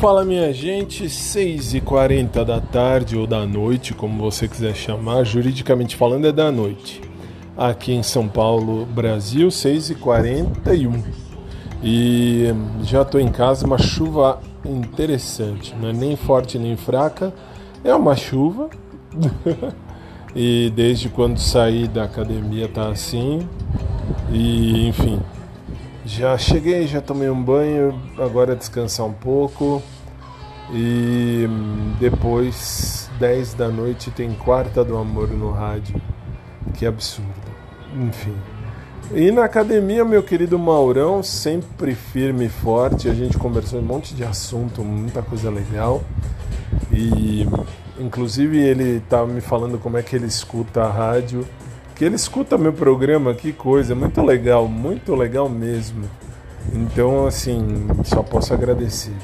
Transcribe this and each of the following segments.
Fala minha gente, 6h40 da tarde ou da noite, como você quiser chamar, juridicamente falando é da noite. Aqui em São Paulo, Brasil, 6h41. E já estou em casa, uma chuva interessante, não é nem forte nem fraca, é uma chuva. e desde quando saí da academia tá assim. E enfim, já cheguei, já tomei um banho, agora descansar um pouco. E depois, 10 da noite, tem Quarta do Amor no rádio. Que absurdo. Enfim. E na academia, meu querido Maurão, sempre firme e forte. A gente conversou um monte de assunto, muita coisa legal. E inclusive ele estava me falando como é que ele escuta a rádio que ele escuta meu programa, que coisa, muito legal, muito legal mesmo. Então, assim, só posso agradecer.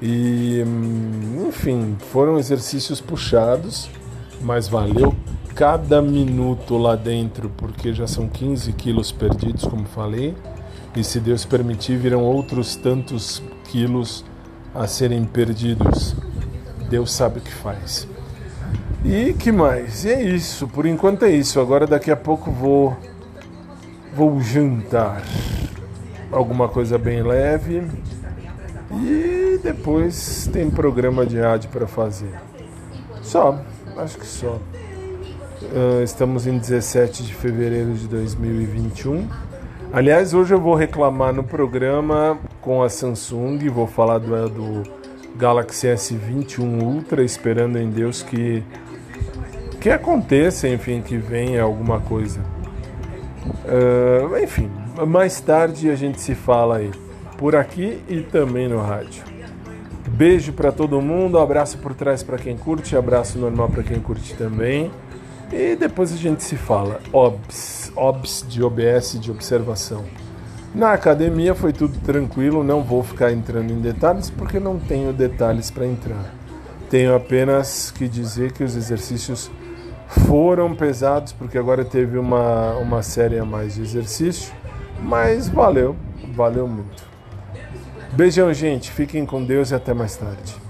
E, enfim, foram exercícios puxados, mas valeu cada minuto lá dentro, porque já são 15 quilos perdidos, como falei, e se Deus permitir, virão outros tantos quilos a serem perdidos. Deus sabe o que faz. E que mais? E é isso, por enquanto é isso. Agora daqui a pouco vou vou jantar alguma coisa bem leve e depois tem programa de rádio para fazer. Só, acho que só. Uh, estamos em 17 de fevereiro de 2021. Aliás, hoje eu vou reclamar no programa com a Samsung, vou falar do, do Galaxy S21 Ultra, esperando em Deus que que aconteça, enfim, que venha alguma coisa. Uh, enfim, mais tarde a gente se fala aí, por aqui e também no rádio. Beijo para todo mundo, abraço por trás para quem curte, abraço normal para quem curte também. E depois a gente se fala. OBS, OBS de OBS de observação. Na academia foi tudo tranquilo, não vou ficar entrando em detalhes porque não tenho detalhes para entrar. Tenho apenas que dizer que os exercícios foram pesados, porque agora teve uma, uma série a mais de exercício, mas valeu, valeu muito. Beijão, gente, fiquem com Deus e até mais tarde.